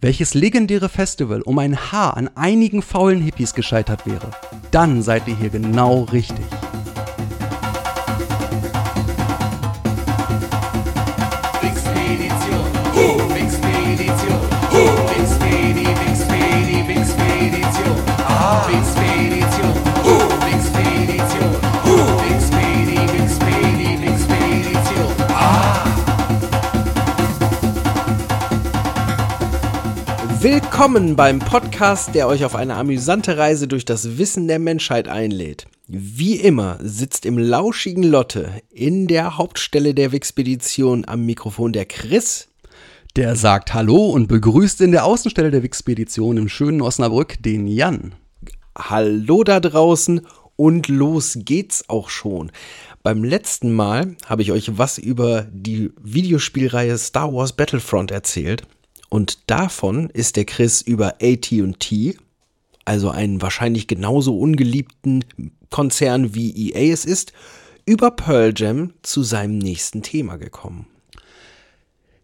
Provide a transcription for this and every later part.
welches legendäre Festival um ein Haar an einigen faulen Hippies gescheitert wäre, dann seid ihr hier genau richtig. Willkommen beim Podcast, der euch auf eine amüsante Reise durch das Wissen der Menschheit einlädt. Wie immer sitzt im lauschigen Lotte in der Hauptstelle der Wixpedition am Mikrofon der Chris. Der sagt Hallo und begrüßt in der Außenstelle der Wixpedition im schönen Osnabrück den Jan. Hallo da draußen und los geht's auch schon. Beim letzten Mal habe ich euch was über die Videospielreihe Star Wars Battlefront erzählt und davon ist der Chris über AT&T, also einen wahrscheinlich genauso ungeliebten Konzern wie EA es ist, über Pearl Jam zu seinem nächsten Thema gekommen.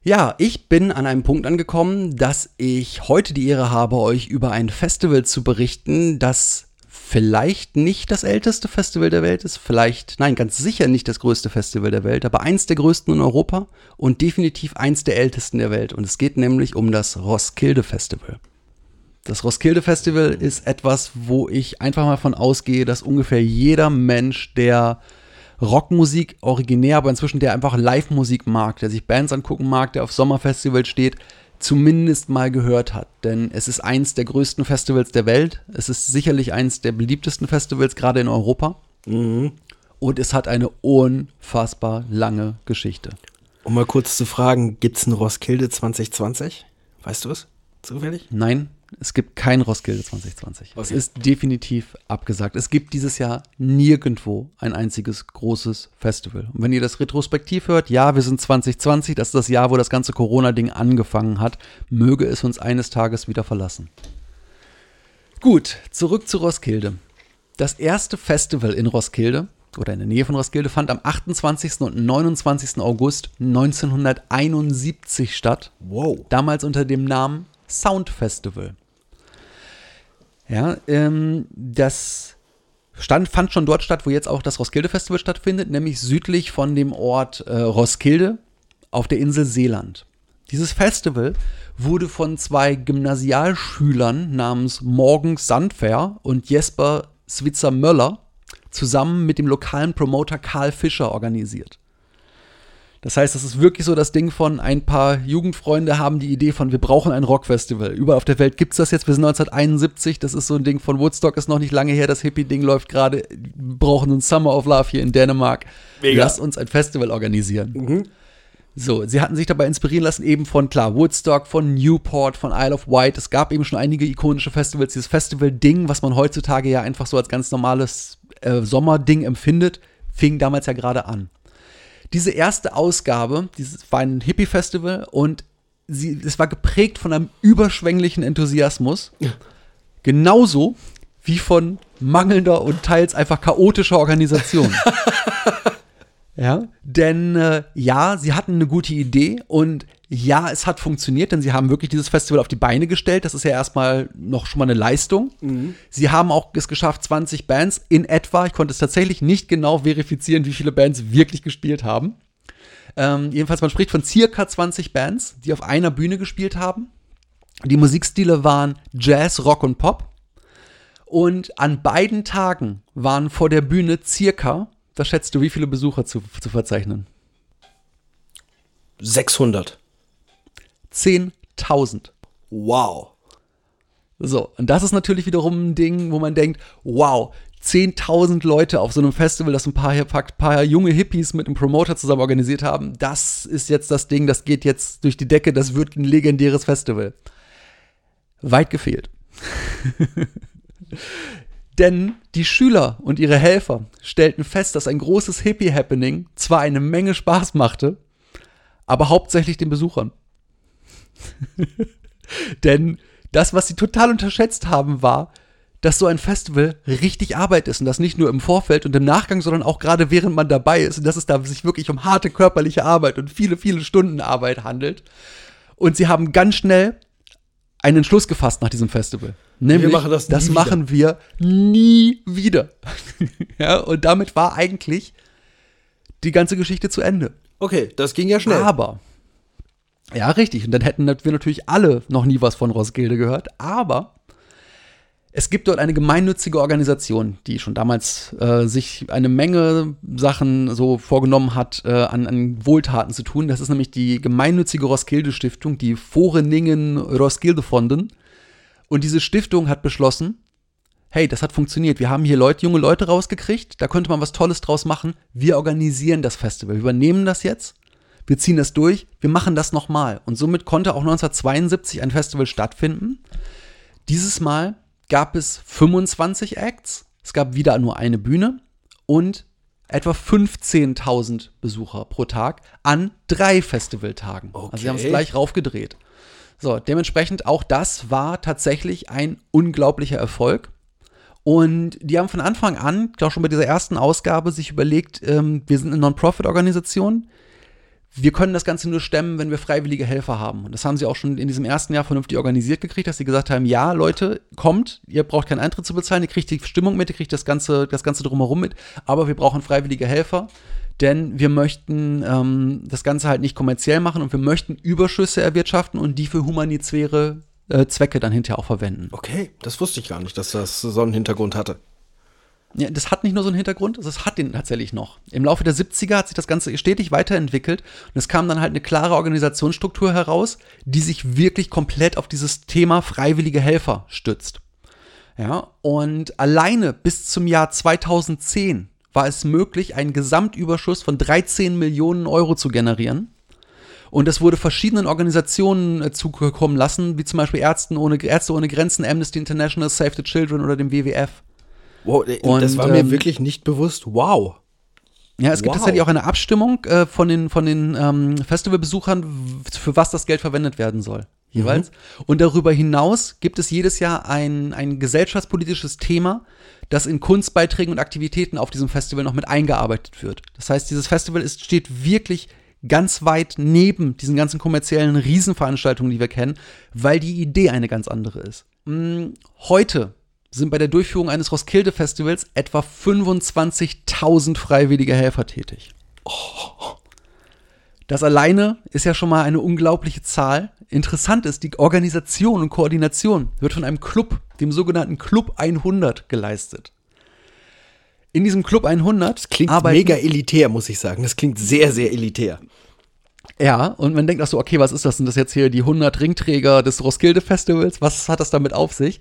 Ja, ich bin an einem Punkt angekommen, dass ich heute die Ehre habe, euch über ein Festival zu berichten, das vielleicht nicht das älteste Festival der Welt ist, vielleicht, nein, ganz sicher nicht das größte Festival der Welt, aber eins der größten in Europa und definitiv eins der ältesten der Welt. Und es geht nämlich um das Roskilde Festival. Das Roskilde Festival ist etwas, wo ich einfach mal von ausgehe, dass ungefähr jeder Mensch, der Rockmusik originär, aber inzwischen der einfach Live-Musik mag, der sich Bands angucken mag, der auf Sommerfestivals steht, zumindest mal gehört hat. Denn es ist eins der größten Festivals der Welt. Es ist sicherlich eins der beliebtesten Festivals, gerade in Europa. Und es hat eine unfassbar lange Geschichte. Um mal kurz zu fragen, gibt's ein Roskilde 2020? Weißt du es? Zufällig? Nein, es gibt kein Roskilde 2020. Es Okay. ist definitiv abgesagt. Es gibt dieses Jahr nirgendwo ein einziges großes Festival. Und wenn ihr das retrospektiv hört, ja, wir sind 2020, das ist das Jahr, wo das ganze Corona-Ding angefangen hat, möge es uns eines Tages wieder verlassen. Gut, zurück zu Roskilde. Das erste Festival in Roskilde oder in der Nähe von Roskilde fand am 28. und 29. August 1971 statt Wow. damals unter dem Namen Sound Festival. Ja, ähm, das stand, fand schon dort statt, wo jetzt auch das Roskilde Festival stattfindet, nämlich südlich von dem Ort äh, Roskilde auf der Insel Seeland. Dieses Festival wurde von zwei Gymnasialschülern namens Morgen Sandfer und Jesper Switzer Möller zusammen mit dem lokalen Promoter Karl Fischer organisiert. Das heißt, das ist wirklich so das Ding von ein paar Jugendfreunde haben die Idee von, wir brauchen ein Rockfestival. Überall auf der Welt gibt es das jetzt. Wir sind 1971. Das ist so ein Ding von Woodstock, ist noch nicht lange her. Das Hippie-Ding läuft gerade. Wir brauchen einen Summer of Love hier in Dänemark. Mega. Lass uns ein Festival organisieren. So, sie hatten sich dabei inspirieren lassen, eben von, klar, Woodstock, von Newport, von Isle of Wight. Es gab eben schon einige ikonische Festivals. Dieses Festival-Ding, was man heutzutage ja einfach so als ganz normales äh, Sommerding empfindet, fing damals ja gerade an diese erste Ausgabe, dieses war ein Hippie-Festival und sie, es war geprägt von einem überschwänglichen Enthusiasmus. Genauso wie von mangelnder und teils einfach chaotischer Organisation. ja, denn äh, ja, sie hatten eine gute Idee und ja, es hat funktioniert, denn sie haben wirklich dieses Festival auf die Beine gestellt. Das ist ja erstmal noch schon mal eine Leistung. Sie haben auch es geschafft, 20 Bands in etwa. Ich konnte es tatsächlich nicht genau verifizieren, wie viele Bands wirklich gespielt haben. Ähm, jedenfalls, man spricht von circa 20 Bands, die auf einer Bühne gespielt haben. Die Musikstile waren Jazz, Rock und Pop. Und an beiden Tagen waren vor der Bühne circa, was schätzt du, wie viele Besucher zu, zu verzeichnen? 600. 10.000. Wow. So, und das ist natürlich wiederum ein Ding, wo man denkt, wow, 10.000 Leute auf so einem Festival, das ein paar, paar, paar junge Hippies mit einem Promoter zusammen organisiert haben, das ist jetzt das Ding, das geht jetzt durch die Decke, das wird ein legendäres Festival. Weit gefehlt. Denn die Schüler und ihre Helfer stellten fest, dass ein großes Hippie-Happening zwar eine Menge Spaß machte, aber hauptsächlich den Besuchern. Denn das, was sie total unterschätzt haben, war, dass so ein Festival richtig Arbeit ist und das nicht nur im Vorfeld und im Nachgang, sondern auch gerade während man dabei ist und dass es da sich wirklich um harte körperliche Arbeit und viele, viele Stunden Arbeit handelt. Und sie haben ganz schnell einen Entschluss gefasst nach diesem Festival. Nämlich, machen das nie das wieder. machen wir nie wieder. ja, und damit war eigentlich die ganze Geschichte zu Ende. Okay, das ging ja schnell. Aber, ja, richtig. Und dann hätten wir natürlich alle noch nie was von Roskilde gehört. Aber es gibt dort eine gemeinnützige Organisation, die schon damals äh, sich eine Menge Sachen so vorgenommen hat, äh, an, an Wohltaten zu tun. Das ist nämlich die gemeinnützige Roskilde Stiftung, die Foreningen Roskilde Fonden. Und diese Stiftung hat beschlossen, hey, das hat funktioniert. Wir haben hier Leute, junge Leute rausgekriegt, da könnte man was Tolles draus machen. Wir organisieren das Festival, wir übernehmen das jetzt, wir ziehen das durch, wir machen das nochmal. Und somit konnte auch 1972 ein Festival stattfinden. Dieses Mal gab es 25 Acts, es gab wieder nur eine Bühne und etwa 15.000 Besucher pro Tag an drei Festivaltagen. Also sie haben es Okay. gleich raufgedreht. So, dementsprechend auch das war tatsächlich ein unglaublicher Erfolg. Und die haben von Anfang an, glaube schon bei dieser ersten Ausgabe, sich überlegt, ähm, wir sind eine Non-Profit-Organisation. Wir können das Ganze nur stemmen, wenn wir freiwillige Helfer haben. Und das haben sie auch schon in diesem ersten Jahr vernünftig organisiert gekriegt, dass sie gesagt haben, ja, Leute, kommt, ihr braucht keinen Eintritt zu bezahlen, ihr kriegt die Stimmung mit, ihr kriegt das Ganze, das Ganze drumherum mit, aber wir brauchen freiwillige Helfer, denn wir möchten ähm, das Ganze halt nicht kommerziell machen und wir möchten Überschüsse erwirtschaften und die für humanitäre äh, Zwecke dann hinterher auch verwenden. Okay, das wusste ich gar nicht, dass das so einen Hintergrund hatte. Ja, das hat nicht nur so einen Hintergrund, das hat den tatsächlich noch. Im Laufe der 70er hat sich das Ganze stetig weiterentwickelt und es kam dann halt eine klare Organisationsstruktur heraus, die sich wirklich komplett auf dieses Thema freiwillige Helfer stützt. Ja, und alleine bis zum Jahr 2010 war es möglich, einen Gesamtüberschuss von 13 Millionen Euro zu generieren. Und das wurde verschiedenen Organisationen äh, zukommen lassen, wie zum Beispiel Ärzten ohne, Ärzte ohne Grenzen, Amnesty International, Save the Children oder dem WWF. Wow, äh, Und, das war mir ähm, wirklich nicht bewusst. Wow. Ja, es gibt Wow. tatsächlich auch eine Abstimmung äh, von den, von den ähm, Festivalbesuchern, für was das Geld verwendet werden soll. Jeweils. Und darüber hinaus gibt es jedes Jahr ein, ein gesellschaftspolitisches Thema, das in Kunstbeiträgen und Aktivitäten auf diesem Festival noch mit eingearbeitet wird. Das heißt, dieses Festival ist, steht wirklich ganz weit neben diesen ganzen kommerziellen Riesenveranstaltungen, die wir kennen, weil die Idee eine ganz andere ist. Mm, Heute sind bei der Durchführung eines Roskilde-Festivals etwa 25.000 freiwillige Helfer tätig. Das alleine ist ja schon mal eine unglaubliche Zahl. Interessant ist, die Organisation und Koordination wird von einem Club, dem sogenannten Club 100, geleistet. In diesem Club 100 Klingt arbeiten- mega elitär, muss ich sagen. Das klingt sehr, sehr elitär. Ja, und man denkt auch so, okay, was ist das? Sind das jetzt hier die 100 Ringträger des Roskilde Festivals? Was hat das damit auf sich?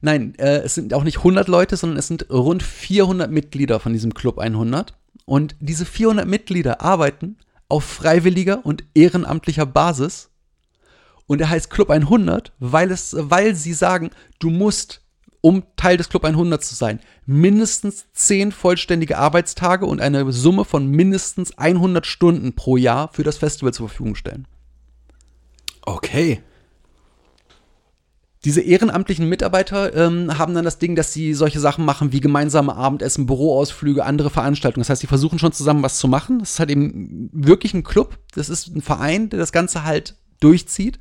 Nein, äh, es sind auch nicht 100 Leute, sondern es sind rund 400 Mitglieder von diesem Club 100. Und diese 400 Mitglieder arbeiten auf freiwilliger und ehrenamtlicher Basis. Und er heißt Club 100, weil, es, weil sie sagen, du musst, um Teil des Club 100 zu sein, mindestens 10 vollständige Arbeitstage und eine Summe von mindestens 100 Stunden pro Jahr für das Festival zur Verfügung stellen. Okay. Diese ehrenamtlichen Mitarbeiter ähm, haben dann das Ding, dass sie solche Sachen machen wie gemeinsame Abendessen, Büroausflüge, andere Veranstaltungen. Das heißt, sie versuchen schon zusammen was zu machen. Das ist halt eben wirklich ein Club. Das ist ein Verein, der das Ganze halt durchzieht.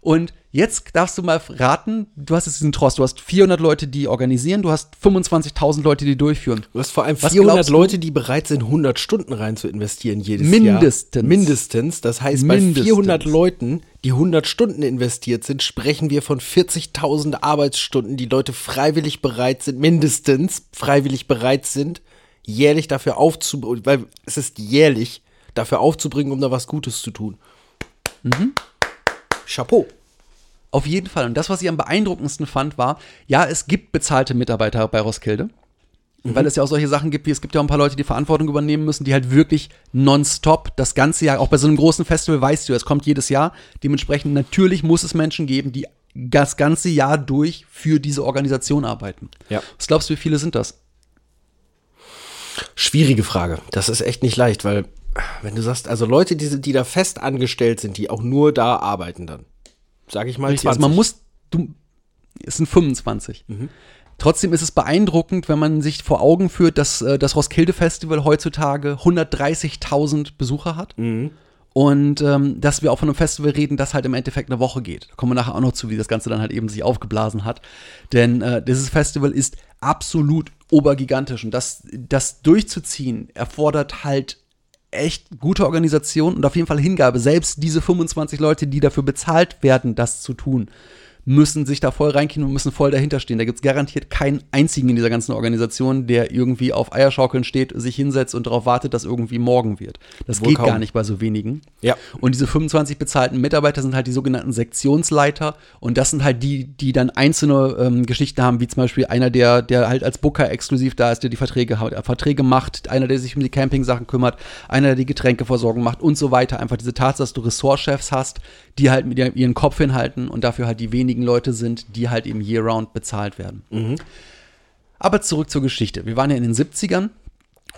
Und jetzt darfst du mal raten, du hast jetzt diesen Trost, du hast 400 Leute, die organisieren, du hast 25.000 Leute, die durchführen. Du hast vor allem Was 400 glaubst du? Leute, die bereit sind, 100 Stunden rein zu investieren jedes Mindestens. Jahr. Mindestens. Das heißt, bei Mindestens. 400 Leuten, die 100 Stunden investiert sind, sprechen wir von 40.000 Arbeitsstunden, die Leute freiwillig bereit sind, mindestens freiwillig bereit sind, jährlich dafür aufzubringen, weil es ist jährlich, dafür aufzubringen, um da was Gutes zu tun. Chapeau. Auf jeden Fall. Und das, was ich am beeindruckendsten fand, war, ja, es gibt bezahlte Mitarbeiter bei Roskilde. Weil es ja auch solche Sachen gibt, wie es gibt ja auch ein paar Leute, die Verantwortung übernehmen müssen, die halt wirklich nonstop das ganze Jahr, auch bei so einem großen Festival weißt du, es kommt jedes Jahr. Dementsprechend natürlich muss es Menschen geben, die das ganze Jahr durch für diese Organisation arbeiten. Ja. Was glaubst du, wie viele sind das? Schwierige Frage. Das ist echt nicht leicht, weil, wenn du sagst, also Leute, die, die da fest angestellt sind, die auch nur da arbeiten dann, sage ich mal Richtig, also man muss, du, es sind 25. Trotzdem ist es beeindruckend, wenn man sich vor Augen führt, dass äh, das Roskilde Festival heutzutage 130.000 Besucher hat. Und ähm, dass wir auch von einem Festival reden, das halt im Endeffekt eine Woche geht. Da kommen wir nachher auch noch zu, wie das Ganze dann halt eben sich aufgeblasen hat. Denn äh, dieses Festival ist absolut obergigantisch. Und das, das durchzuziehen erfordert halt echt gute Organisation und auf jeden Fall Hingabe. Selbst diese 25 Leute, die dafür bezahlt werden, das zu tun, müssen sich da voll reinkriegen und müssen voll dahinter stehen. Da gibt es garantiert keinen einzigen in dieser ganzen Organisation, der irgendwie auf Eierschaukeln steht, sich hinsetzt und darauf wartet, dass irgendwie morgen wird. Das Wohl geht kaum. gar nicht bei so wenigen. Ja. Und diese 25 bezahlten Mitarbeiter sind halt die sogenannten Sektionsleiter. Und das sind halt die, die dann einzelne ähm, Geschichten haben, wie zum Beispiel einer, der, der halt als Booker exklusiv da ist, der die Verträge, hat- äh, Verträge macht, einer, der sich um die Campingsachen kümmert, einer, der die Getränkeversorgung macht und so weiter. Einfach diese Tatsache, dass du Ressortchefs hast, die halt mit ihrem Kopf hinhalten und dafür halt die wenigen Leute sind, die halt eben year-round bezahlt werden. Aber zurück zur Geschichte. Wir waren ja in den 70ern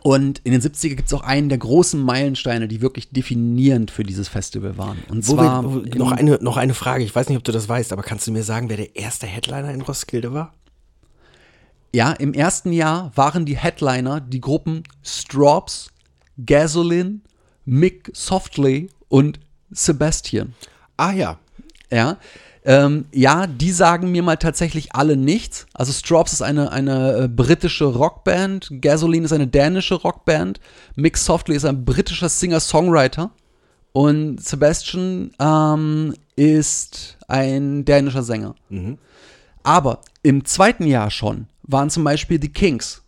und in den 70er gibt es auch einen der großen Meilensteine, die wirklich definierend für dieses Festival waren. Und Wo zwar wir, noch, eine, noch eine Frage, ich weiß nicht, ob du das weißt, aber kannst du mir sagen, wer der erste Headliner in Roskilde war? ja, im ersten Jahr waren die Headliner die Gruppen Strops, Gasoline, Mick Softly und Sebastian. Ah ja, Ja. Ähm, ja, die sagen mir mal tatsächlich alle nichts. Also Strops ist eine, eine äh, britische Rockband, Gasoline ist eine dänische Rockband, Mick Softly ist ein britischer Singer-Songwriter und Sebastian ähm, ist ein dänischer Sänger. Aber im zweiten Jahr schon waren zum Beispiel die Kings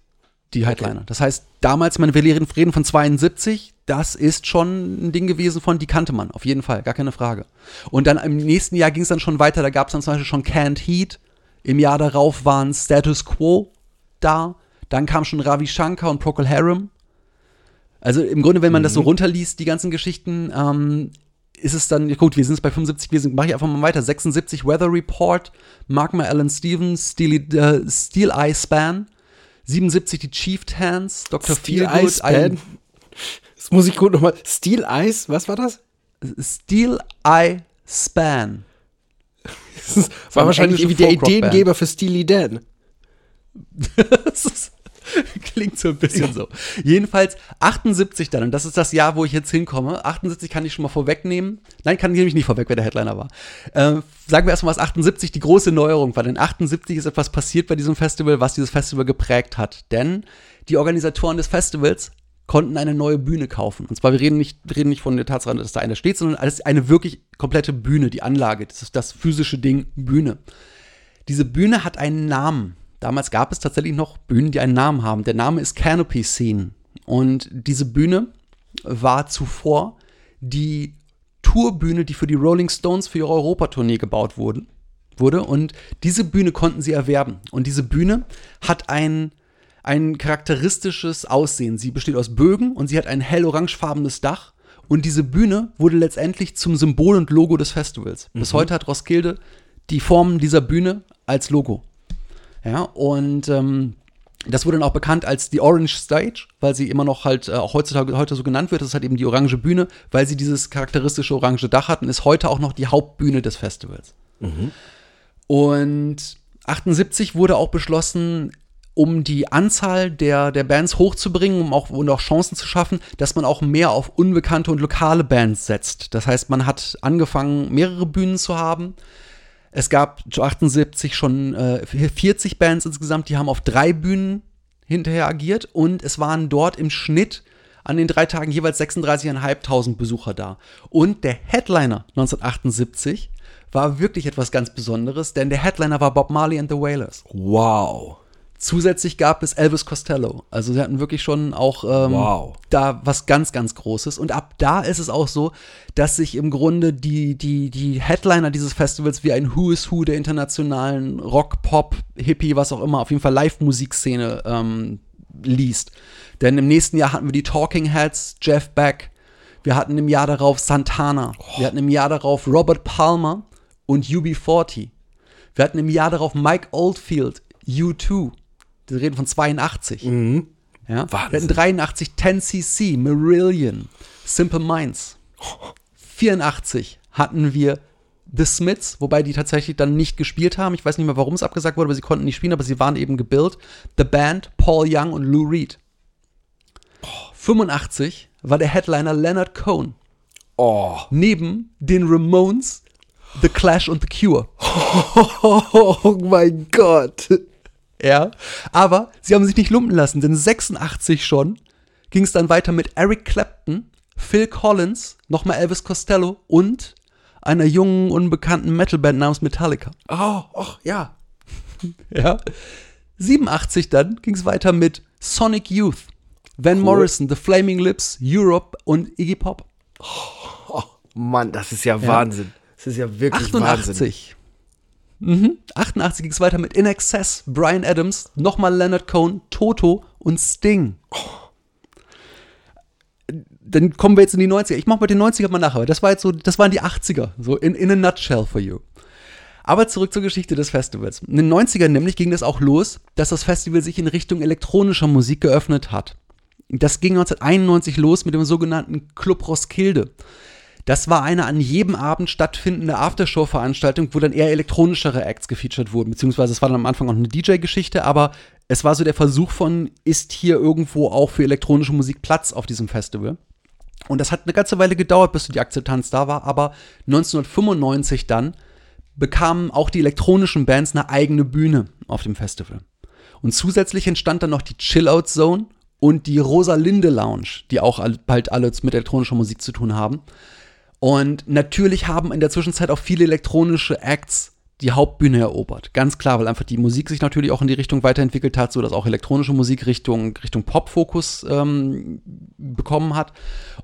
die Headliner. Das heißt, damals, meine, wir reden von 72, das ist schon ein Ding gewesen von, die kannte man, auf jeden Fall, gar keine Frage. Und dann im nächsten Jahr ging es dann schon weiter, da gab es dann zum Beispiel schon Can't Heat, im Jahr darauf waren Status Quo da, dann kam schon Ravi Shankar und Procol Harum. Also im Grunde, wenn man das so runterliest, die ganzen Geschichten, ähm, ist es dann, gut, wir sind jetzt bei 75, wir sind, mach ich einfach mal weiter. 76 Weather Report, Magma Allen Stevens, Steel, äh, Steel Eye Span, 77 die Chieftains, Dr. Steel Feelgood, Ice Band. Das muss ich gut nochmal. Steel Ice, was war das? Steel Eye Span. Das ist- war wahrscheinlich irgendwie der. Ideengeber für Steely Dan. Das ist, klingt so ein bisschen so. Jedenfalls 78 dann, und das ist das Jahr, wo ich jetzt hinkomme. 78 kann ich schon mal vorwegnehmen. Nein, kann ich nämlich nicht vorweg, wer der Headliner war. Ähm, sagen wir erstmal, was 78 die große Neuerung war. Denn 78 ist etwas passiert bei diesem Festival, was dieses Festival geprägt hat. Denn die Organisatoren des Festivals konnten eine neue Bühne kaufen. Und zwar, wir reden nicht, reden nicht von der Tatsache, dass da einer steht, sondern alles eine wirklich komplette Bühne, die Anlage. Das ist das physische Ding, Bühne. Diese Bühne hat einen Namen. Damals gab es tatsächlich noch Bühnen, die einen Namen haben. Der Name ist Canopy Scene. Und diese Bühne war zuvor die Tourbühne, die für die Rolling Stones für ihre Europatournee gebaut wurde. Und diese Bühne konnten sie erwerben. Und diese Bühne hat ein, ein charakteristisches Aussehen. Sie besteht aus Bögen und sie hat ein hell-orangefarbenes Dach. Und diese Bühne wurde letztendlich zum Symbol und Logo des Festivals. Bis heute hat Roskilde die Form dieser Bühne als Logo. Ja, und ähm, das wurde dann auch bekannt als die Orange Stage, weil sie immer noch halt äh, auch heutzutage heute so genannt wird. Das ist halt eben die orange Bühne, weil sie dieses charakteristische orange Dach hat und ist heute auch noch die Hauptbühne des Festivals. Und 78 wurde auch beschlossen, um die Anzahl der, der Bands hochzubringen, um auch, und auch Chancen zu schaffen, dass man auch mehr auf unbekannte und lokale Bands setzt. Das heißt, man hat angefangen, mehrere Bühnen zu haben. Es gab 78 schon äh, 40 Bands insgesamt, die haben auf drei Bühnen hinterher agiert und es waren dort im Schnitt an den drei Tagen jeweils 36.500 Besucher da. Und der Headliner 1978 war wirklich etwas ganz Besonderes, denn der Headliner war Bob Marley and the Wailers. Wow. Zusätzlich gab es Elvis Costello. Also sie hatten wirklich schon auch ähm, Wow. da was ganz, ganz Großes. Und ab da ist es auch so, dass sich im Grunde die, die, die Headliner dieses Festivals wie ein Who is Who der internationalen Rock, Pop, Hippie, was auch immer, auf jeden Fall Live-Musikszene ähm, liest. Denn im nächsten Jahr hatten wir die Talking Heads, Jeff Beck. Wir hatten im Jahr darauf Santana. Wir hatten im Jahr darauf Robert Palmer und UB40. Wir hatten im Jahr darauf Mike Oldfield, U2. Wir reden von 82. Ja? Wir Wahnsinn. hatten 83 10cc, Marillion, Simple Minds. 84 hatten wir The Smiths, wobei die tatsächlich dann nicht gespielt haben. Ich weiß nicht mehr, warum es abgesagt wurde, aber sie konnten nicht spielen, aber sie waren eben gebildet. The Band, Paul Young und Lou Reed. 85 war der Headliner Leonard Cohen. Oh. Neben den Ramones, The Clash und The Cure. Oh mein Gott. Ja. Aber sie haben sich nicht lumpen lassen, denn 86 schon ging es dann weiter mit Eric Clapton, Phil Collins, nochmal Elvis Costello und einer jungen, unbekannten Metalband namens Metallica. Oh, och, ja. Ja. 87 dann ging es weiter mit Sonic Youth, Van Morrison, The Flaming Lips, Europe und Iggy Pop. Oh, Mann, das ist ja, Wahnsinn. Das ist ja wirklich Wahnsinn. 88. Mhm. 88 ging es weiter mit In Excess, Brian Adams, nochmal Leonard Cohen, Toto und Sting. Dann kommen wir jetzt in die 90er. Ich mach mal den 90er mal nachher. Das war jetzt so, das waren die 80er. So in, in a nutshell for you. Aber zurück zur Geschichte des Festivals. In den 90ern nämlich ging das auch los, dass das Festival sich in Richtung elektronischer Musik geöffnet hat. Das ging 1991 los mit dem sogenannten Club Roskilde. Das war eine an jedem Abend stattfindende Aftershow-Veranstaltung, wo dann eher elektronischere Acts gefeatured wurden. Beziehungsweise es war dann am Anfang auch eine DJ-Geschichte, aber es war so der Versuch von, ist hier irgendwo auch für elektronische Musik Platz auf diesem Festival? Und das hat eine ganze Weile gedauert, bis die Akzeptanz da war, aber 1995 dann bekamen auch die elektronischen Bands eine eigene Bühne auf dem Festival. Und zusätzlich entstand dann noch die Chill-Out Zone und die Rosalinde Lounge, die auch bald alle mit elektronischer Musik zu tun haben. Und natürlich haben in der Zwischenzeit auch viele elektronische Acts die Hauptbühne erobert. Ganz klar, weil einfach die Musik sich natürlich auch in die Richtung weiterentwickelt hat, sodass auch elektronische Musik Richtung, Richtung Pop-Fokus ähm, bekommen hat.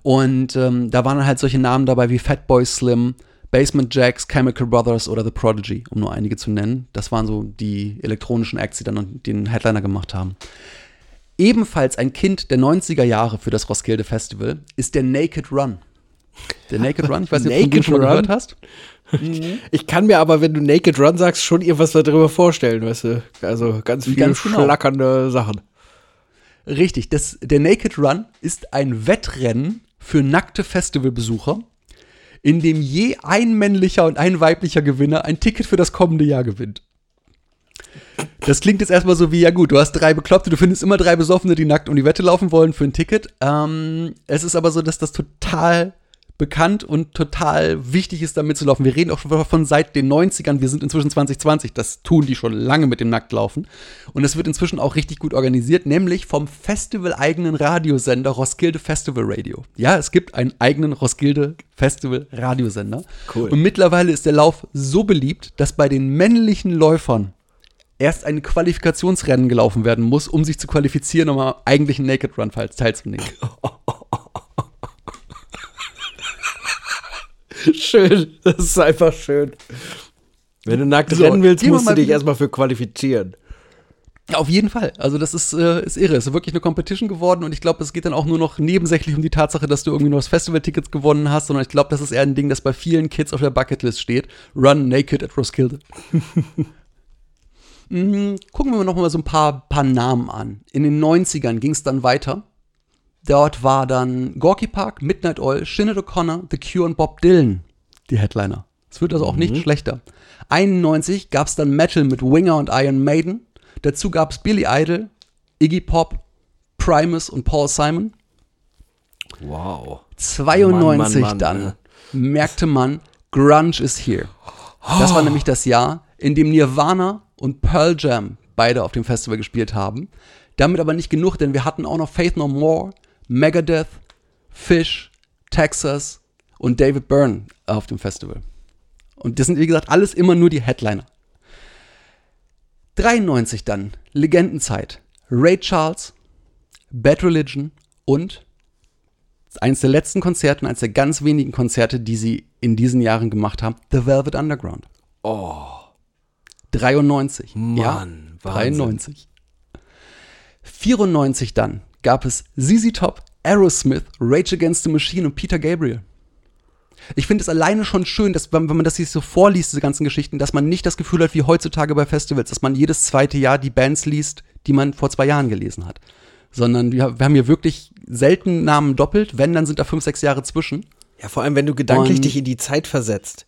Und ähm, da waren halt solche Namen dabei wie Fatboy Slim, Basement Jacks, Chemical Brothers oder The Prodigy, um nur einige zu nennen. Das waren so die elektronischen Acts, die dann den Headliner gemacht haben. Ebenfalls ein Kind der 90er Jahre für das Roskilde Festival ist der Naked Run. Der Naked Run, ich weiß nicht, ob du schon Run? gehört hast. Ich kann mir aber, wenn du Naked Run sagst, schon irgendwas darüber vorstellen, weißt du? Also ganz viele Ganz genau. schlackernde Sachen. Richtig, das, der Naked Run ist ein Wettrennen für nackte Festivalbesucher, in dem je ein männlicher und ein weiblicher Gewinner ein Ticket für das kommende Jahr gewinnt. Das klingt jetzt erstmal so wie, ja gut, du hast drei Bekloppte, du findest immer drei Besoffene, die nackt um die Wette laufen wollen für ein Ticket. Ähm, es ist aber so, dass das total bekannt und total wichtig ist, da mitzulaufen. Wir reden auch schon von seit den 90ern, wir sind inzwischen 2020, das tun die schon lange mit dem Nacktlaufen. Und es wird inzwischen auch richtig gut organisiert, nämlich vom Festival-eigenen Radiosender Roskilde Festival Radio. Ja, es gibt einen eigenen Roskilde Festival Radiosender. Cool. Und mittlerweile ist der Lauf so beliebt, dass bei den männlichen Läufern erst ein Qualifikationsrennen gelaufen werden muss, um sich zu qualifizieren, um am eigentlichen Naked Run teilzunehmen. Schön, das ist einfach schön. Wenn du nackt So, rennen willst, musst du dich erstmal für qualifizieren. Ja, auf jeden Fall. Also das ist, äh, ist irre. Es ist wirklich eine Competition geworden und ich glaube, es geht dann auch nur noch nebensächlich um die Tatsache, dass du irgendwie nur das Festival-Tickets gewonnen hast, sondern ich glaube, das ist eher ein Ding, das bei vielen Kids auf der Bucketlist steht. Run naked at Roskilde. Mhm, Gucken wir noch mal so ein paar, paar Namen an. In den 90ern ging es dann weiter. Dort war dann Gorky Park, Midnight Oil, Sinead O'Connor, The Cure und Bob Dylan die Headliner. Es wird also auch nicht schlechter. 91 gab es dann Metal mit Winger und Iron Maiden. Dazu gab es Billy Idol, Iggy Pop, Primus und Paul Simon. Wow. 92 Mann, Mann, Mann, dann ne? merkte man, Grunge is here. Das war nämlich das Jahr, in dem Nirvana und Pearl Jam beide auf dem Festival gespielt haben. Damit aber nicht genug, denn wir hatten auch noch Faith No More, Megadeth, Fish, Texas und David Byrne auf dem Festival. Und das sind, wie gesagt, alles immer nur die Headliner. 93 dann, Legendenzeit. Ray Charles, Bad Religion und eines der letzten Konzerte und eines der ganz wenigen Konzerte, die sie in diesen Jahren gemacht haben, The Velvet Underground. Oh, 93. Mann, ja, Wahnsinn. 93. 94 dann gab es ZZ Top, Aerosmith, Rage Against the Machine und Peter Gabriel. Ich finde es alleine schon schön, dass, wenn, man das sich so vorliest, diese ganzen Geschichten, dass man nicht das Gefühl hat, wie heutzutage bei Festivals, dass man jedes zweite Jahr die Bands liest, die man vor zwei Jahren gelesen hat. Sondern wir, wir haben hier wirklich selten Namen doppelt, wenn, dann sind da fünf, sechs Jahre zwischen. Ja, vor allem, wenn du gedanklich Und- dich in die Zeit versetzt.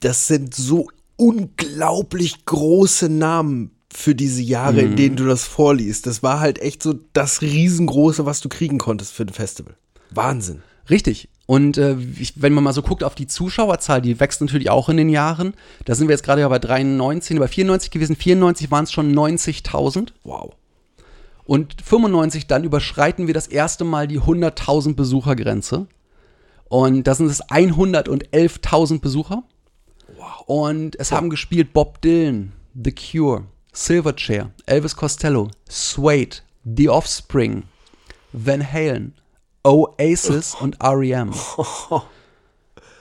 Das sind so unglaublich große Namen für diese Jahre, Mhm. in denen du das vorliest. Das war halt echt so das riesengroße, was du kriegen konntest für ein Festival. Wahnsinn. Richtig. Und äh, ich, wenn man mal so guckt auf die Zuschauerzahl, die wächst natürlich auch in den Jahren. Da sind wir jetzt gerade ja bei 93, bei 94 gewesen. 94 waren es schon 90.000. Wow. Und 95 dann überschreiten wir das erste Mal die 100.000 Besuchergrenze. Und da sind es 111.000 Besucher. Und es haben gespielt Bob Dylan, The Cure, Silverchair, Elvis Costello, Suede, The Offspring, Van Halen, Oasis und R.E.M.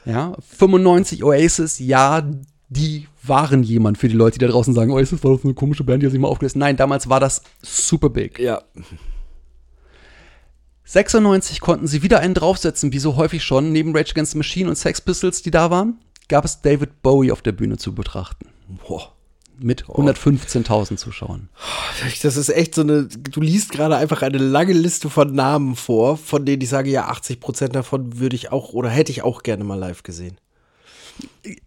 Ja, 95 Oasis, ja, die waren jemand für die Leute, die da draußen sagen, Oasis war doch so eine komische Band, die hat sich mal aufgelöst. Nein, damals war das super big. Ja. 96 konnten sie wieder einen draufsetzen, wie so häufig schon. Neben Rage Against the Machine und Sex Pistols, die da waren, gab es David Bowie auf der Bühne zu betrachten. Boah. Mit 115.000 Zuschauern. Das ist echt so eine, du liest gerade einfach eine lange Liste von Namen vor, von denen ich sage, ja, 80 Prozent davon würde ich auch oder hätte ich auch gerne mal live gesehen.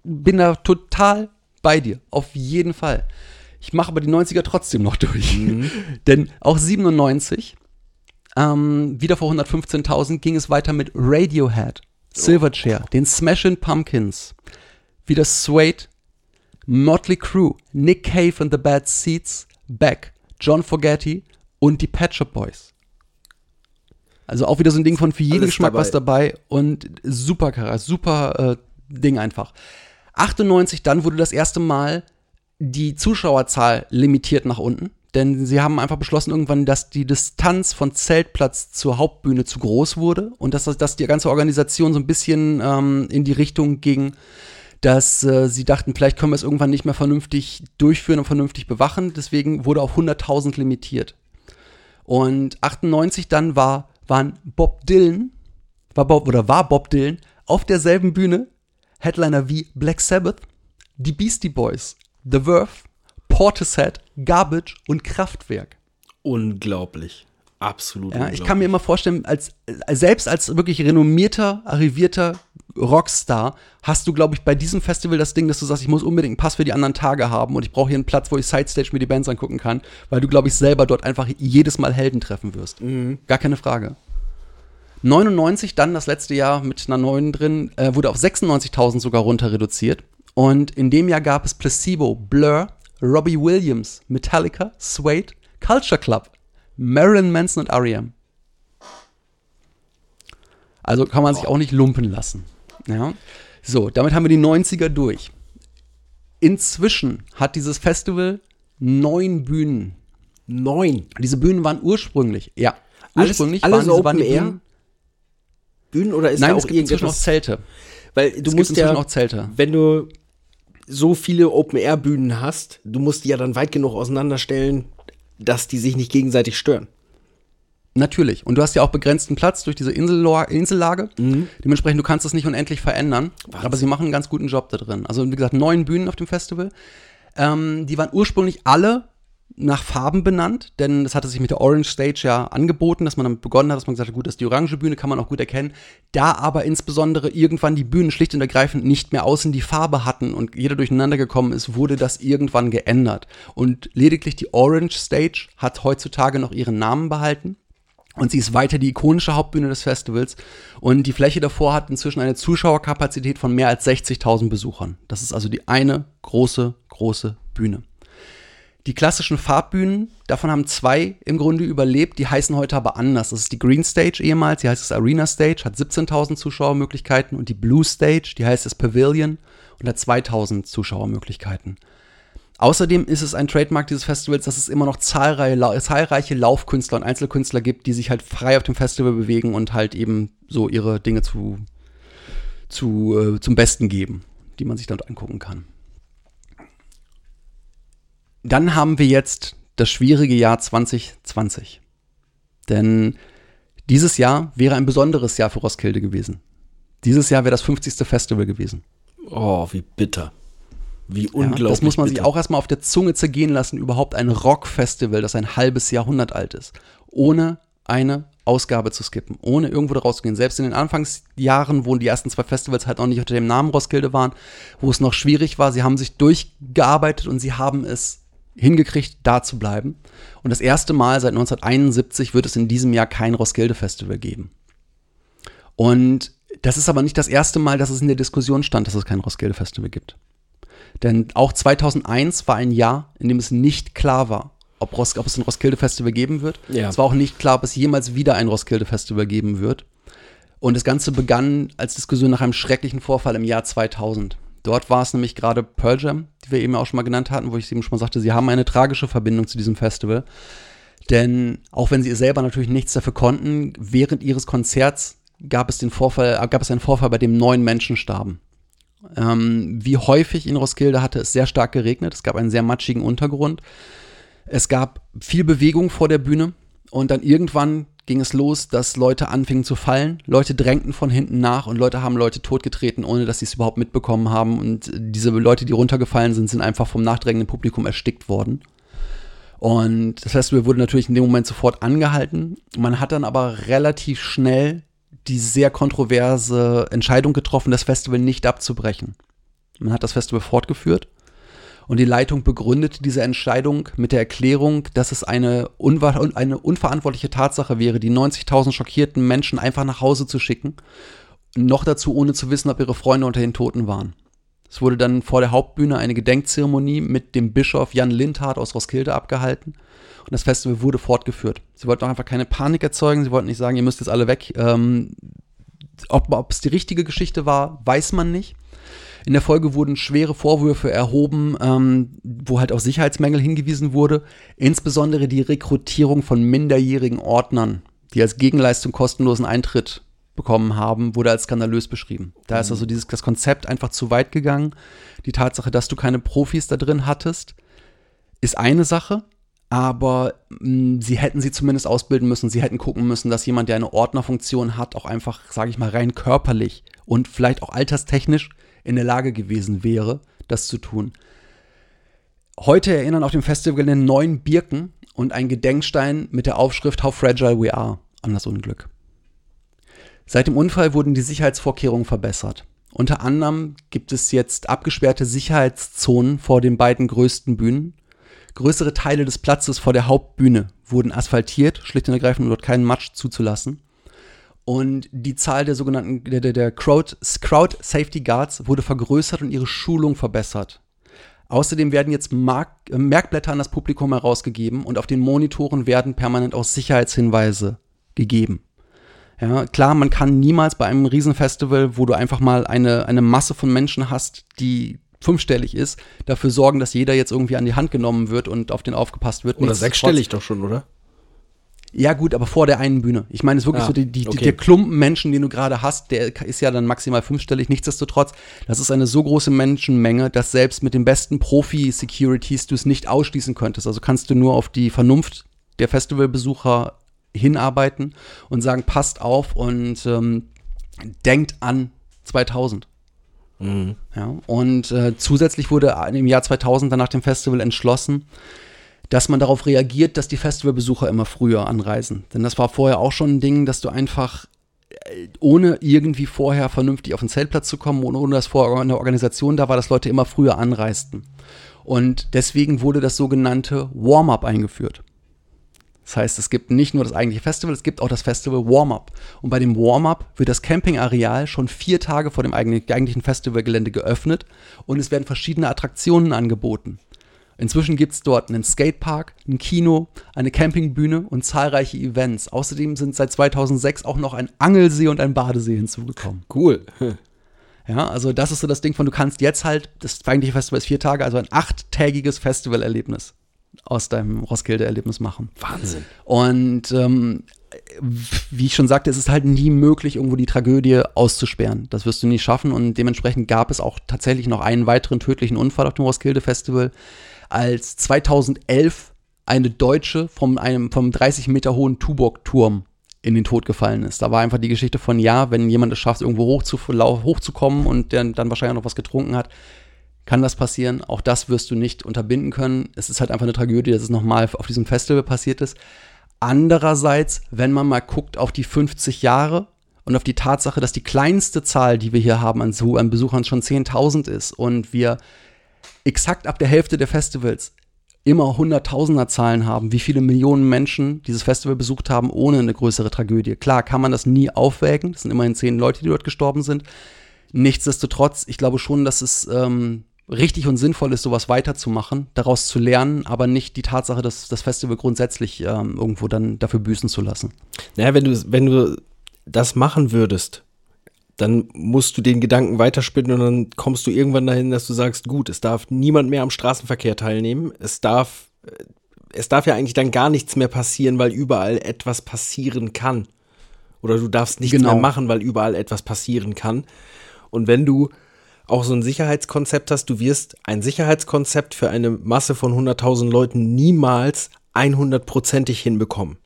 Bin da total bei dir. Auf jeden Fall. Ich mache aber die 90er trotzdem noch durch. Denn auch 97, ähm, wieder vor 115.000, ging es weiter mit Radiohead, Silverchair, den Smashing Pumpkins, wieder Suede, Motley Crue, Nick Cave and the Bad Seeds, Beck, John Fogerty und die Pet Shop Boys. Also auch wieder so ein Ding von für jeden Alles Geschmack dabei. was dabei und super Charakter, super äh, Ding einfach. 98 dann wurde das erste Mal die Zuschauerzahl limitiert nach unten, denn sie haben einfach beschlossen irgendwann, dass die Distanz von Zeltplatz zur Hauptbühne zu groß wurde und dass, das- dass die ganze Organisation so ein bisschen ähm, in die Richtung ging, dass äh, sie dachten, vielleicht können wir es irgendwann nicht mehr vernünftig durchführen und vernünftig bewachen. Deswegen wurde auf 100.000 limitiert. Und 98 dann war, waren Bob Dylan, war Bob, oder war Bob Dylan auf derselben Bühne, Headliner wie Black Sabbath, die Beastie Boys, The Verve, Portishead, Garbage und Kraftwerk. Unglaublich. Absolut. Ja, ich kann mir immer vorstellen, als, als selbst als wirklich renommierter, arrivierter Rockstar hast du, glaube ich, bei diesem Festival das Ding, dass du sagst, ich muss unbedingt einen Pass für die anderen Tage haben und ich brauche hier einen Platz, wo ich Sidestage mir die Bands angucken kann, weil du, glaube ich, selber dort einfach jedes Mal Helden treffen wirst. Gar keine Frage. 99 dann das letzte Jahr mit einer neuen drin, äh, wurde auf 96.000 sogar runter reduziert. Und in dem Jahr gab es Placebo, Blur, Robbie Williams, Metallica, Suede, Culture Club, Marilyn Manson und R.E.M. Also kann man sich auch nicht lumpen lassen. Ja. So, damit haben wir die 90er durch. Inzwischen hat dieses Festival neun Bühnen. Neun. Diese Bühnen waren ursprünglich, ja, Alles- ursprünglich alles waren, diese, waren Open die Air? Bühnen. Bühnen oder ist Nein, da es auch gibt inzwischen auch irgendetwas? Zelte. Weil du es musst ja, auch Zelte. wenn du so viele Open-Air-Bühnen hast, du musst die ja dann weit genug auseinanderstellen, dass die sich nicht gegenseitig stören. Natürlich. Und du hast ja auch begrenzten Platz durch diese Insella Insellage. Mhm. Dementsprechend, du kannst das nicht unendlich verändern. Aber sie machen einen ganz guten Job da drin. Also, wie gesagt, neun Bühnen auf dem Festival. Ähm, die waren ursprünglich alle nach Farben benannt, denn es hatte sich mit der Orange Stage ja angeboten, dass man damit begonnen hat, dass man gesagt hat, gut, das ist die orange Bühne, kann man auch gut erkennen. Da aber insbesondere irgendwann die Bühnen schlicht und ergreifend nicht mehr außen die Farbe hatten und jeder durcheinander gekommen ist, wurde das irgendwann geändert. Und lediglich die Orange Stage hat heutzutage noch ihren Namen behalten. Und sie ist weiter die ikonische Hauptbühne des Festivals. Und die Fläche davor hat inzwischen eine Zuschauerkapazität von mehr als 60.000 Besuchern. Das ist also die eine große, große Bühne. Die klassischen Farbbühnen, davon haben zwei im Grunde überlebt, die heißen heute aber anders. Das ist die Green Stage ehemals, die heißt es Arena Stage, hat 17.000 Zuschauermöglichkeiten und die Blue Stage, die heißt es Pavilion und hat 2.000 Zuschauermöglichkeiten. Außerdem ist es ein Trademark dieses Festivals, dass es immer noch zahlreiche, lau- zahlreiche Laufkünstler und Einzelkünstler gibt, die sich halt frei auf dem Festival bewegen und halt eben so ihre Dinge zu, zu, äh, zum Besten geben, die man sich dort angucken kann. Dann haben wir jetzt das schwierige Jahr 2020. Denn dieses Jahr wäre ein besonderes Jahr für Roskilde gewesen. Dieses Jahr wäre das 50. Festival gewesen. Oh, wie bitter. Wie Ja, unglaublich. das muss man sich bitter. auch erstmal auf der Zunge zergehen lassen, überhaupt ein Rock-Festival, das ein halbes Jahrhundert alt ist, ohne eine Ausgabe zu skippen, ohne irgendwo da rauszugehen. Selbst in den Anfangsjahren, wo die ersten zwei Festivals halt noch nicht unter dem Namen Roskilde waren, wo es noch schwierig war, sie haben sich durchgearbeitet und sie haben es hingekriegt, da zu bleiben. Und das erste Mal seit 1971 wird es in diesem Jahr kein Roskilde-Festival geben. Und das ist aber nicht das erste Mal, dass es in der Diskussion stand, dass es kein Roskilde-Festival gibt. Denn auch 2001 war ein Jahr, in dem es nicht klar war, ob, Ros ob es ein Roskilde-Festival geben wird. Ja. Es war auch nicht klar, ob es jemals wieder ein Roskilde-Festival geben wird. Und das Ganze begann als Diskussion nach einem schrecklichen Vorfall im Jahr 2000. Dort war es nämlich gerade Pearl Jam, die wir eben auch schon mal genannt hatten, wo ich eben schon mal sagte, sie haben eine tragische Verbindung zu diesem Festival. Denn auch wenn sie selber natürlich nichts dafür konnten, während ihres Konzerts gab es den Vorfall, gab es einen Vorfall, bei dem neun Menschen starben. Ähm, wie häufig in Roskilde hatte es sehr stark geregnet. Es gab einen sehr matschigen Untergrund. Es gab viel Bewegung vor der Bühne und dann irgendwann ging es los, dass Leute anfingen zu fallen. Leute drängten von hinten nach und Leute haben Leute totgetreten, ohne dass sie es überhaupt mitbekommen haben. Und diese Leute, die runtergefallen sind, sind einfach vom nachdrängenden Publikum erstickt worden. Und das Festival wurde natürlich in dem Moment sofort angehalten. Man hat dann aber relativ schnell die sehr kontroverse Entscheidung getroffen, das Festival nicht abzubrechen. Man hat das Festival fortgeführt und die Leitung begründete diese Entscheidung mit der Erklärung, dass es eine, unwa- eine unverantwortliche Tatsache wäre, die 90.000 schockierten Menschen einfach nach Hause zu schicken. Noch dazu, ohne zu wissen, ob ihre Freunde unter den Toten waren. Es wurde dann vor der Hauptbühne eine Gedenkzeremonie mit dem Bischof Jan Lindhardt aus Roskilde abgehalten. Und das Festival wurde fortgeführt. Sie wollten auch einfach keine Panik erzeugen. Sie wollten nicht sagen, ihr müsst jetzt alle weg. Ähm, ob, es die richtige Geschichte war, weiß man nicht. In der Folge wurden schwere Vorwürfe erhoben, ähm, wo halt auf Sicherheitsmängel hingewiesen wurde. Insbesondere die Rekrutierung von minderjährigen Ordnern, die als Gegenleistung kostenlosen Eintritt bekommen haben, wurde als skandalös beschrieben. Da ist also dieses, das Konzept einfach zu weit gegangen. Die Tatsache, dass du keine Profis da drin hattest, ist eine Sache, aber mh, sie hätten sie zumindest ausbilden müssen. Sie hätten gucken müssen, dass jemand, der eine Ordnerfunktion hat, auch einfach, sage ich mal, rein körperlich und vielleicht auch alterstechnisch in der Lage gewesen wäre, das zu tun. Heute erinnern auf dem Festival neun Birken und ein Gedenkstein mit der Aufschrift How Fragile We Are an das Unglück. Seit dem Unfall wurden die Sicherheitsvorkehrungen verbessert. Unter anderem gibt es jetzt abgesperrte Sicherheitszonen vor den beiden größten Bühnen. Größere Teile des Platzes vor der Hauptbühne wurden asphaltiert, schlicht und ergreifend, um dort keinen Matsch zuzulassen. Und die Zahl der sogenannten der, der, der Crowd, Crowd Safety Guards wurde vergrößert und ihre Schulung verbessert. Außerdem werden jetzt Mark, äh, Merkblätter an das Publikum herausgegeben und auf den Monitoren werden permanent auch Sicherheitshinweise gegeben. Ja, klar, man kann niemals bei einem Riesenfestival, wo du einfach mal eine, eine Masse von Menschen hast, die fünfstellig ist, dafür sorgen, dass jeder jetzt irgendwie an die Hand genommen wird und auf den aufgepasst wird. Oder sechsstellig doch schon, oder? ja, gut, aber vor der einen Bühne. Ich meine, es ist wirklich Ah, so, die, die, okay. der Klumpen Menschen, den du gerade hast, der ist ja dann maximal fünfstellig. Nichtsdestotrotz, das ist eine so große Menschenmenge, dass selbst mit den besten Profi-Securities du es nicht ausschließen könntest. Also kannst du nur auf die Vernunft der Festivalbesucher hinarbeiten und sagen, passt auf und ähm, denkt an 2000. Ja, und äh, zusätzlich wurde im Jahr 2000 dann nach dem Festival entschlossen, dass man darauf reagiert, dass die Festivalbesucher immer früher anreisen. Denn das war vorher auch schon ein Ding, dass du einfach äh, ohne irgendwie vorher vernünftig auf den Zeltplatz zu kommen und ohne dass vorher eine Organisation da war, dass Leute immer früher anreisten. Und deswegen wurde das sogenannte Warm-up eingeführt. Das heißt, es gibt nicht nur das eigentliche Festival, es gibt auch das Festival Warm-up. Und bei dem Warm-up wird das Campingareal schon vier Tage vor dem eigentlichen Festivalgelände geöffnet und es werden verschiedene Attraktionen angeboten. Inzwischen gibt es dort einen Skatepark, ein Kino, eine Campingbühne und zahlreiche Events. Außerdem sind seit 2006 auch noch ein Angelsee und ein Badesee hinzugekommen. Cool. Ja, also das ist so das Ding von, du kannst jetzt halt, das eigentliche Festival ist vier Tage, also ein achttägiges Festivalerlebnis aus deinem Roskilde-Erlebnis machen. Wahnsinn. Und ähm, wie ich schon sagte, es ist halt nie möglich, irgendwo die Tragödie auszusperren. Das wirst du nie schaffen und dementsprechend gab es auch tatsächlich noch einen weiteren tödlichen Unfall auf dem Roskilde Festival, als 2011 eine Deutsche vom, einem, vom 30 Meter hohen Tuborg-Turm in den Tod gefallen ist. Da war einfach die Geschichte von, ja, wenn jemand es schafft, irgendwo hoch zu, hochzukommen und der dann wahrscheinlich noch was getrunken hat, kann das passieren. Auch das wirst du nicht unterbinden können. Es ist halt einfach eine Tragödie, dass es nochmal auf diesem Festival passiert ist. Andererseits, wenn man mal guckt auf die 50 Jahre und auf die Tatsache, dass die kleinste Zahl, die wir hier haben an, an Besuchern, schon 10.000 ist und wir exakt ab der Hälfte der Festivals immer Hunderttausender Zahlen haben, wie viele Millionen Menschen dieses Festival besucht haben, ohne eine größere Tragödie. Klar kann man das nie aufwägen, das sind immerhin zehn Leute, die dort gestorben sind. Nichtsdestotrotz, ich glaube schon, dass es ähm, richtig und sinnvoll ist, sowas weiterzumachen, daraus zu lernen, aber nicht die Tatsache, dass das Festival grundsätzlich ähm, irgendwo dann dafür büßen zu lassen. Naja, wenn du, wenn du das machen würdest, dann musst du den Gedanken weiterspinnen und dann kommst du irgendwann dahin, dass du sagst, gut, es darf niemand mehr am Straßenverkehr teilnehmen. Es darf, es darf ja eigentlich dann gar nichts mehr passieren, weil überall etwas passieren kann. Oder du darfst nichts Genau. mehr machen, weil überall etwas passieren kann. Und wenn du auch so ein Sicherheitskonzept hast, du wirst ein Sicherheitskonzept für eine Masse von 100.000 Leuten niemals 100%ig hinbekommen.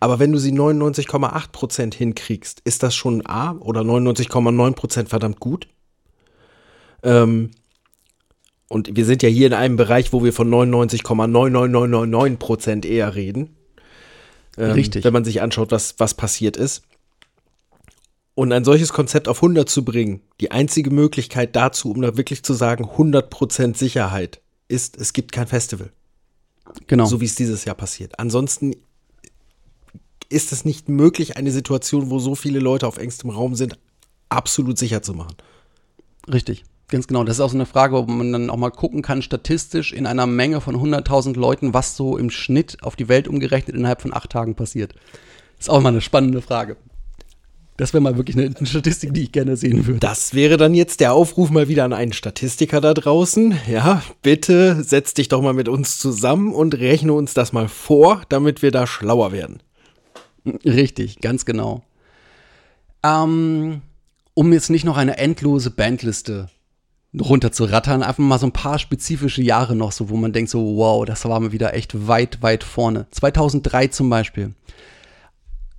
Aber wenn du sie 99,8% hinkriegst, ist das schon A oder 99,9% verdammt gut. Ähm, und wir sind ja hier in einem Bereich, wo wir von 99,99999% eher reden. Ähm, Richtig. Wenn man sich anschaut, was, was passiert ist. Und ein solches Konzept auf 100 zu bringen, die einzige Möglichkeit dazu, um da wirklich zu sagen, 100% Sicherheit, ist, es gibt kein Festival. Genau. So wie es dieses Jahr passiert. Ansonsten ist es nicht möglich, eine Situation, wo so viele Leute auf engstem Raum sind, absolut sicher zu machen. Richtig, ganz genau. Das ist auch so eine Frage, ob man dann auch mal gucken kann, statistisch in einer Menge von 100.000 Leuten, was so im Schnitt auf die Welt umgerechnet innerhalb von acht Tagen passiert. Ist auch mal eine spannende Frage. Das wäre mal wirklich eine, eine Statistik, die ich gerne sehen würde. Das wäre dann jetzt der Aufruf mal wieder an einen Statistiker da draußen. Ja, bitte setz dich doch mal mit uns zusammen und rechne uns das mal vor, damit wir da schlauer werden. Richtig, ganz genau. Ähm, um jetzt nicht noch eine endlose Bandliste runterzurattern, einfach mal so ein paar spezifische Jahre noch, so wo man denkt so, wow, das war mal wieder echt weit, weit vorne. 2003 zum Beispiel.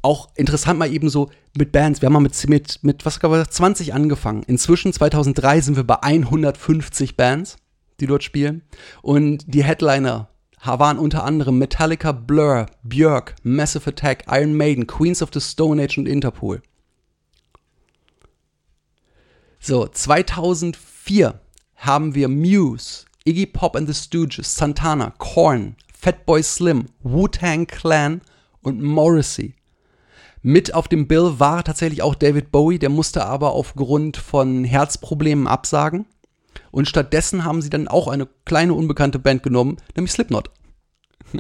Auch interessant mal eben so mit Bands. Wir haben mal mit, mit, mit was gab es, 20 angefangen. Inzwischen 2003 sind wir bei 150 Bands, die dort spielen. Und die Headliner waren unter anderem Metallica, Blur, Björk, Massive Attack, Iron Maiden, Queens of the Stone Age und Interpol. So, 2004 haben wir Muse, Iggy Pop and the Stooges, Santana, Korn, Fatboy Slim, Wu-Tang Clan und Morrissey. Mit auf dem Bill war tatsächlich auch David Bowie, der musste aber aufgrund von Herzproblemen absagen. Und stattdessen haben sie dann auch eine kleine unbekannte Band genommen, nämlich Slipknot.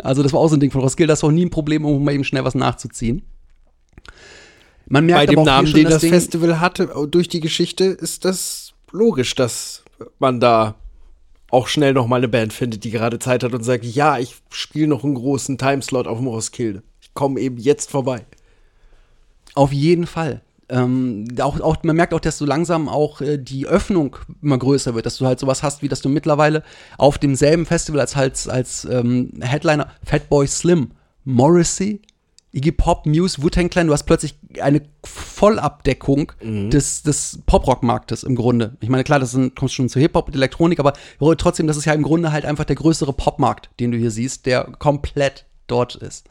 Also das war auch so ein Ding von Roskilde, das war auch nie ein Problem, um mal eben schnell was nachzuziehen. Man merkt Bei dem Namen, schon den das Ding- Festival hatte, durch die Geschichte, ist das logisch, dass man da auch schnell noch mal eine Band findet, die gerade Zeit hat und sagt, ja, ich spiele noch einen großen Timeslot auf dem Roskilde. Ich komme eben jetzt vorbei. Auf jeden Fall. Ähm, auch, auch, man merkt auch, dass so langsam auch äh, die Öffnung immer größer wird, dass du halt sowas hast, wie dass du mittlerweile auf demselben Festival als, als, als ähm, Headliner Fatboy Slim, Morrissey, Iggy Pop, Muse, Wu-Tang Clan, du hast plötzlich eine Vollabdeckung des, des Pop-Rock-Marktes im Grunde. Ich meine, klar, das sind, kommst schon zu Hip-Hop und Elektronik, aber trotzdem, das ist ja im Grunde halt einfach der größere Popmarkt, den du hier siehst, der komplett dort ist.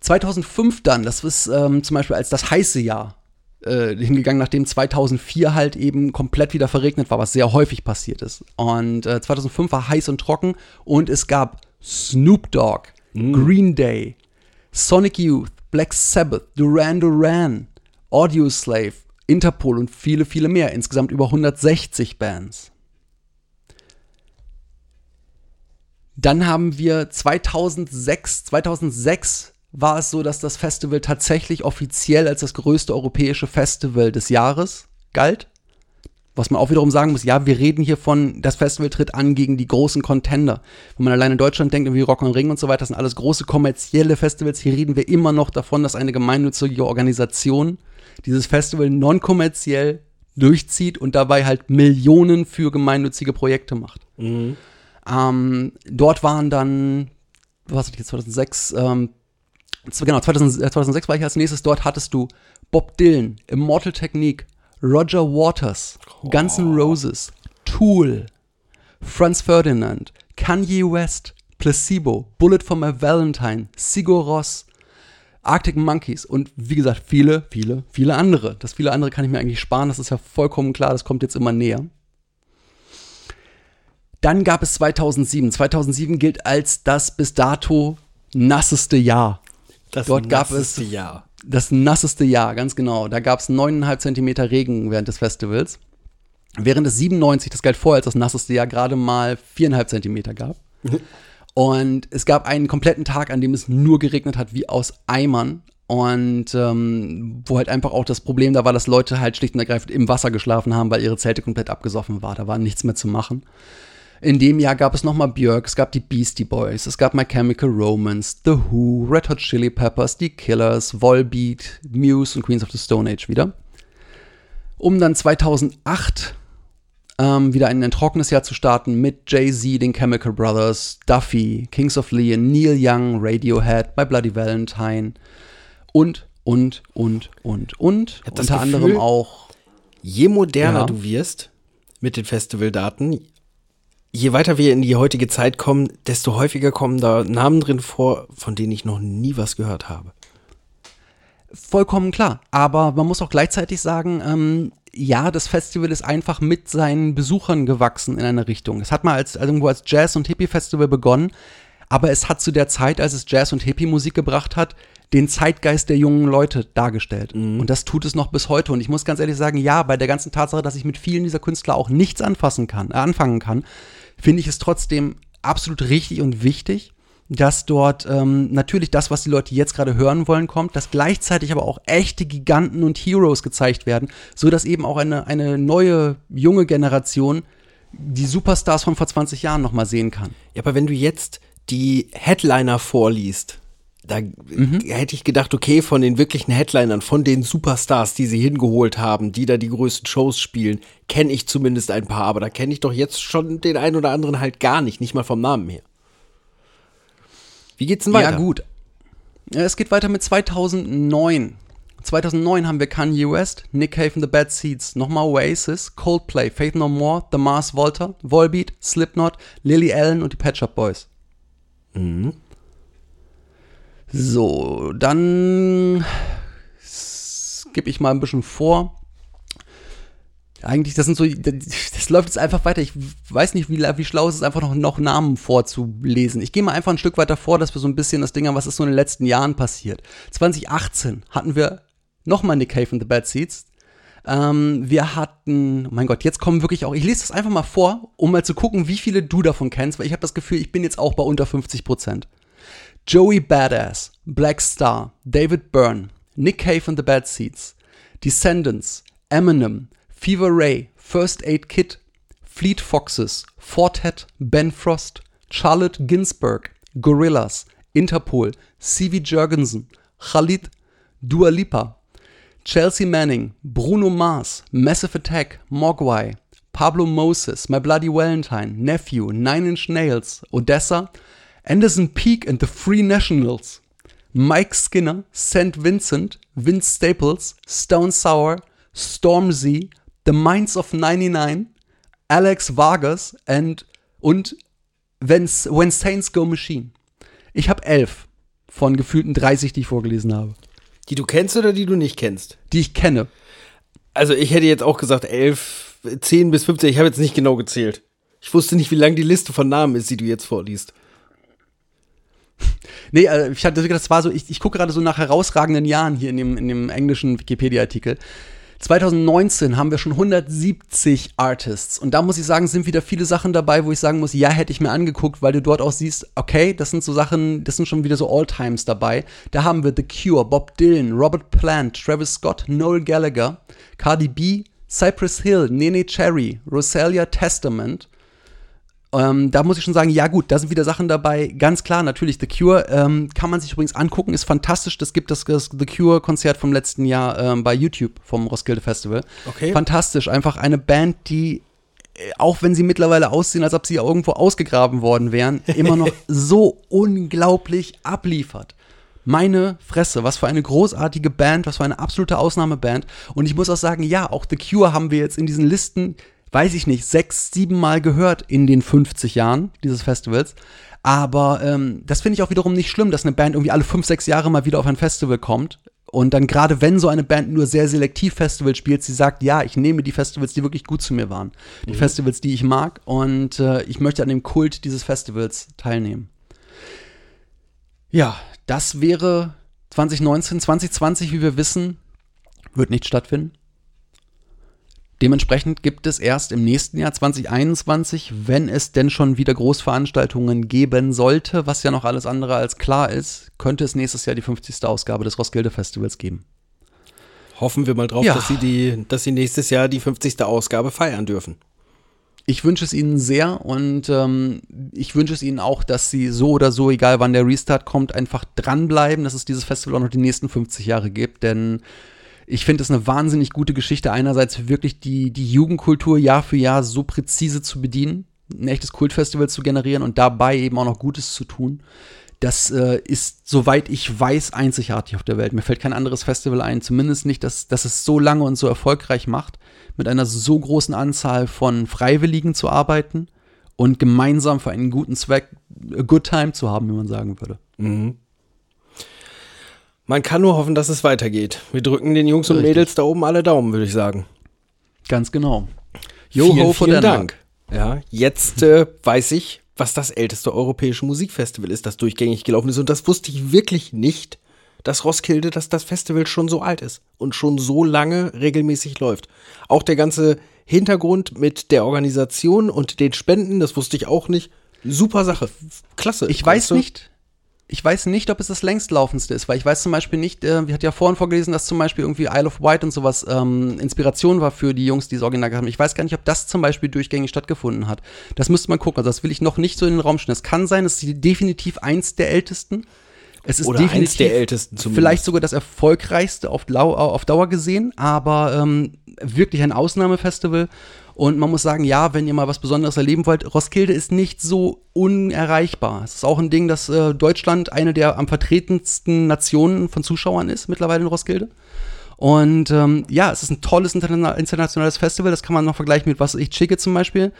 2005 dann, das ist ähm, zum Beispiel als das heiße Jahr äh, hingegangen, nachdem 2004 halt eben komplett wieder verregnet war, was sehr häufig passiert ist. Und äh, 2005 war heiß und trocken und es gab Snoop Dogg, Green Day, Sonic Youth, Black Sabbath, Duran Duran, Audioslave, Interpol und viele, viele mehr. Insgesamt über 160 Bands. Dann haben wir 2006, 2006 war es so, dass das Festival tatsächlich offiziell als das größte europäische Festival des Jahres galt. Was man auch wiederum sagen muss, ja, wir reden hier von, das Festival tritt an gegen die großen Contender. Wenn man allein in Deutschland denkt, wie Rock am Ring und so weiter, das sind alles große kommerzielle Festivals. Hier reden wir immer noch davon, dass eine gemeinnützige Organisation dieses Festival non-kommerziell durchzieht und dabei halt Millionen für gemeinnützige Projekte macht. Ähm, dort waren dann, was hatte ich jetzt 2006, ähm, Genau, 2000, äh, 2006 war ich als nächstes dort, hattest du Bob Dylan, Immortal Technique, Roger Waters, Guns N' Roses, Tool, Franz Ferdinand, Kanye West, Placebo, Bullet for My Valentine, Sigur Ross, Arctic Monkeys und wie gesagt, viele, viele, viele andere. Das viele andere kann ich mir eigentlich sparen, das ist ja vollkommen klar, das kommt jetzt immer näher. Dann gab es 2007. 2007 gilt als das bis dato nasseste Jahr. Das Dort gab es Jahr. das nasseste Jahr, ganz genau. Da gab es 9,5 Zentimeter Regen während des Festivals. Während es 97, das galt vorher als das nasseste Jahr, gerade mal 4,5 Zentimeter gab. Und es gab einen kompletten Tag, an dem es nur geregnet hat, wie aus Eimern. Und ähm, wo halt einfach auch das Problem da war, dass Leute halt schlicht und ergreifend im Wasser geschlafen haben, weil ihre Zelte komplett abgesoffen war. Da war nichts mehr zu machen. In dem Jahr gab es nochmal Björk, es gab die Beastie Boys, es gab My Chemical Romance, The Who, Red Hot Chili Peppers, Die Killers, Volbeat, Muse und Queens of the Stone Age wieder. Um dann 2008 ähm, wieder ein, ein trockenes Jahr zu starten mit Jay-Z, den Chemical Brothers, Duffy, Kings of Leon, Neil Young, Radiohead, My Bloody Valentine und, und, und, und, und. Unter Gefühl- anderem auch Je moderner Ja. du wirst mit den Festivaldaten, je weiter wir in die heutige Zeit kommen, desto häufiger kommen da Namen drin vor, von denen ich noch nie was gehört habe. Vollkommen klar. Aber man muss auch gleichzeitig sagen, ähm, ja, das Festival ist einfach mit seinen Besuchern gewachsen in eine Richtung. Es hat mal als, also irgendwo als Jazz- und Hippie-Festival begonnen, aber es hat zu der Zeit, als es Jazz- und Hippie-Musik gebracht hat, den Zeitgeist der jungen Leute dargestellt. Und das tut es noch bis heute. Und ich muss ganz ehrlich sagen, ja, bei der ganzen Tatsache, dass ich mit vielen dieser Künstler auch nichts anfassen kann, äh, anfangen kann, finde ich es trotzdem absolut richtig und wichtig, dass dort ähm, natürlich das, was die Leute jetzt gerade hören wollen, kommt, dass gleichzeitig aber auch echte Giganten und Heroes gezeigt werden, so dass eben auch eine, eine neue, junge Generation die Superstars von vor 20 Jahren nochmal sehen kann. Ja, aber wenn du jetzt die Headliner vorliest, da hätte ich gedacht, okay, von den wirklichen Headlinern, von den Superstars, die sie hingeholt haben, die da die größten Shows spielen, kenne ich zumindest ein paar, aber da kenne ich doch jetzt schon den einen oder anderen halt gar nicht, nicht mal vom Namen her. Wie geht's denn weiter? Ja, gut. Es geht weiter mit 2009. 2009 haben wir Kanye West, Nick Cave and the Bad Seeds, nochmal Oasis, Coldplay, Faith No More, The Mars Volta, Volbeat, Slipknot, Lily Allen und die Pet Shop Boys. So, dann gebe ich mal ein bisschen vor. Eigentlich, das sind so, das läuft jetzt einfach weiter. Ich weiß nicht, wie, wie schlau es ist, einfach noch, noch Namen vorzulesen. Ich gehe mal einfach ein Stück weiter vor, dass wir so ein bisschen das Ding haben, was ist so in den letzten Jahren passiert. 2018 hatten wir nochmal Nick Cave and the Bad Seeds. Ähm, wir hatten, mein Gott, jetzt kommen wirklich auch, ich lese das einfach mal vor, um mal zu gucken, wie viele du davon kennst, weil ich habe das Gefühl, ich bin jetzt auch bei unter 50 Prozent. Joey Badass, Black Star, David Byrne, Nick Cave and the Bad Seeds, Descendants, Eminem, Fever Ray, First Aid Kit, Fleet Foxes, Fortet, Ben Frost, Charlotte Ginsburg, Gorillas, Interpol, C.V. Jurgensen, Khalid, Dua Lipa, Chelsea Manning, Bruno Mars, Massive Attack, Mogwai, Pablo Moses, My Bloody Valentine, Nephew, Nine Inch Nails, Odessa, Anderson Peak and the Free Nationals, Mike Skinner, St. Vincent, Vince Staples, Stone Sour, Stormzy, The Minds of 99, Alex Vargas and, und When, When Saints Go Machine. Ich habe elf von gefühlten 30, die ich vorgelesen habe, Die du kennst oder die du nicht kennst? die ich kenne. Also ich hätte jetzt auch gesagt elf, zehn bis 15, ich habe jetzt nicht genau gezählt. Ich wusste nicht, wie lang die Liste von Namen ist, die du jetzt vorliest. Nee, äh, ich hatte das war so, ich, ich gucke gerade so nach herausragenden Jahren hier in dem, in dem englischen Wikipedia-Artikel. 2019 haben wir schon 170 Artists. Und da muss ich sagen, sind wieder viele Sachen dabei, wo ich sagen muss, ja, hätte ich mir angeguckt, weil du dort auch siehst, okay, das sind so Sachen, das sind schon wieder so All-Times dabei. Da haben wir The Cure, Bob Dylan, Robert Plant, Travis Scott, Noel Gallagher, Cardi B, Cypress Hill, Nene Cherry, Rosalia Testament, ähm, da muss ich schon sagen, ja gut, da sind wieder Sachen dabei. Ganz klar, natürlich, The Cure ähm, kann man sich übrigens angucken, ist fantastisch. Das gibt das, das The Cure-Konzert vom letzten Jahr ähm, bei YouTube vom Roskilde Festival. Okay. Fantastisch, einfach eine Band, die, äh, auch wenn sie mittlerweile aussehen, als ob sie irgendwo ausgegraben worden wären, immer noch so unglaublich abliefert. Meine Fresse, was für eine großartige Band, was für eine absolute Ausnahmeband. Und ich muss auch sagen, ja, auch The Cure haben wir jetzt in diesen Listen, weiß ich nicht, sechs, sieben Mal gehört in den 50 Jahren dieses Festivals. Aber ähm, das finde ich auch wiederum nicht schlimm, dass eine Band irgendwie alle fünf, sechs Jahre mal wieder auf ein Festival kommt. Und dann gerade wenn so eine Band nur sehr selektiv Festivals spielt, sie sagt, ja, ich nehme die Festivals, die wirklich gut zu mir waren. Die Festivals, die ich mag. Und äh, ich möchte an dem Kult dieses Festivals teilnehmen. Ja, das wäre 2019, 2020, wie wir wissen, wird nicht stattfinden. Dementsprechend gibt es erst im nächsten Jahr 2021, wenn es denn schon wieder Großveranstaltungen geben sollte, was ja noch alles andere als klar ist, könnte es nächstes Jahr die 50. Ausgabe des Roskilde Festivals geben. Hoffen wir mal drauf, Ja. dass, sie die, dass sie nächstes Jahr die 50. Ausgabe feiern dürfen. Ich wünsche es Ihnen sehr und ähm, ich wünsche es Ihnen auch, dass Sie so oder so, egal wann der Restart kommt, einfach dranbleiben, dass es dieses Festival auch noch die nächsten 50 Jahre gibt, denn ich finde es eine wahnsinnig gute Geschichte, einerseits wirklich die, die Jugendkultur Jahr für Jahr so präzise zu bedienen, ein echtes Kultfestival zu generieren und dabei eben auch noch Gutes zu tun. Das äh, ist, soweit ich weiß, einzigartig auf der Welt. Mir fällt kein anderes Festival ein, zumindest nicht, dass, dass es so lange und so erfolgreich macht, mit einer so großen Anzahl von Freiwilligen zu arbeiten und gemeinsam für einen guten Zweck a good time zu haben, wie man sagen würde. Man kann nur hoffen, dass es weitergeht. Wir drücken den Jungs und Richtig. Mädels da oben alle Daumen, würde ich sagen. Ganz genau. vielen, for vielen Denmark. Dank. Ja, jetzt äh, weiß ich, was das älteste europäische Musikfestival ist, das durchgängig gelaufen ist. Und das wusste ich wirklich nicht, dass Roskilde, dass das Festival schon so alt ist und schon so lange regelmäßig läuft. Auch der ganze Hintergrund mit der Organisation und den Spenden, das wusste ich auch nicht. Super Sache. Klasse. Ich weiß Weißt du? nicht, ich weiß nicht, ob es das längstlaufendste ist, weil ich weiß zum Beispiel nicht, äh, wir hatten ja vorhin vorgelesen, dass zum Beispiel irgendwie Isle of Wight und sowas ähm, Inspiration war für die Jungs, die es original haben. Ich weiß gar nicht, ob das zum Beispiel durchgängig stattgefunden hat. Das müsste man gucken. Also das will ich noch nicht so in den Raum stellen. Es kann sein, es ist definitiv eins der ältesten. Es ist Oder eins definitiv der ältesten zumindest. vielleicht sogar das erfolgreichste auf Dauer gesehen, aber ähm, wirklich ein Ausnahmefestival. Und man muss sagen, ja, wenn ihr mal was Besonderes erleben wollt, Roskilde ist nicht so unerreichbar. Es ist auch ein Ding, dass äh, Deutschland eine der am vertretensten Nationen von Zuschauern ist, mittlerweile in Roskilde. Und ähm, ja, es ist ein tolles interna internationales Festival, das kann man noch vergleichen mit was ich schicke zum Beispiel.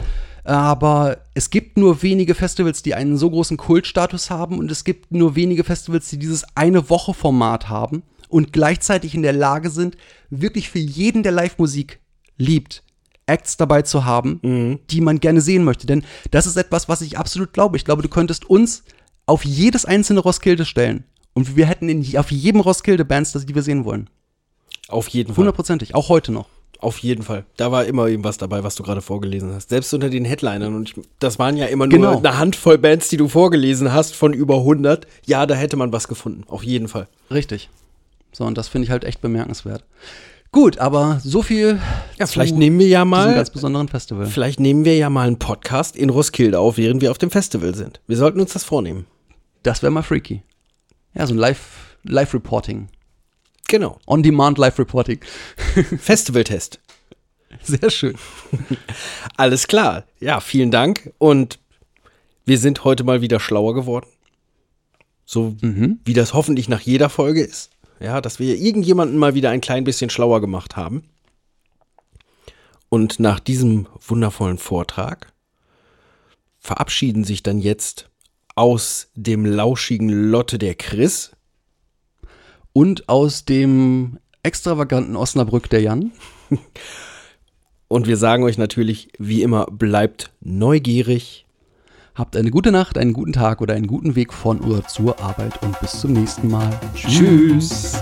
Aber es gibt nur wenige Festivals, die einen so großen Kultstatus haben und es gibt nur wenige Festivals, die dieses eine Woche Format haben und gleichzeitig in der Lage sind, wirklich für jeden, der Live-Musik liebt, Acts dabei zu haben, die man gerne sehen möchte. Denn das ist etwas, was ich absolut glaube. Ich glaube, du könntest uns auf jedes einzelne Roskilde stellen und wir hätten in, auf jedem Roskilde Bands, die wir sehen wollen. Auf jeden Fall. Hundertprozentig, auch heute noch. Auf jeden Fall. Da war immer irgendwas dabei, was du gerade vorgelesen hast. Selbst unter den Headlinern. Und ich, das waren ja immer nur Genau. eine Handvoll Bands, die du vorgelesen hast, von über 100. Ja, da hätte man was gefunden. Auf jeden Fall. Richtig. So, und das finde ich halt echt bemerkenswert. Gut, aber so viel Ja, vielleicht nehmen wir ja mal, ganz besonderen Festival. vielleicht nehmen wir ja mal einen Podcast in Roskilde auf, während wir auf dem Festival sind. Wir sollten uns das vornehmen. Das wäre mal freaky. Ja, so ein Live- Live-Reporting. Genau. On-Demand Live-Reporting. Festivaltest. Sehr schön. Alles klar. Ja, vielen Dank. Und wir sind heute mal wieder schlauer geworden. So wie das hoffentlich nach jeder Folge ist. Ja, dass wir irgendjemanden mal wieder ein klein bisschen schlauer gemacht haben. Und nach diesem wundervollen Vortrag verabschieden sich dann jetzt aus dem lauschigen Lotte der Chris. Und aus dem extravaganten Osnabrück der Jan. Und wir sagen euch natürlich, wie immer, bleibt neugierig. Habt eine gute Nacht, einen guten Tag oder einen guten Weg von oder zur Arbeit und bis zum nächsten Mal. Tschüss.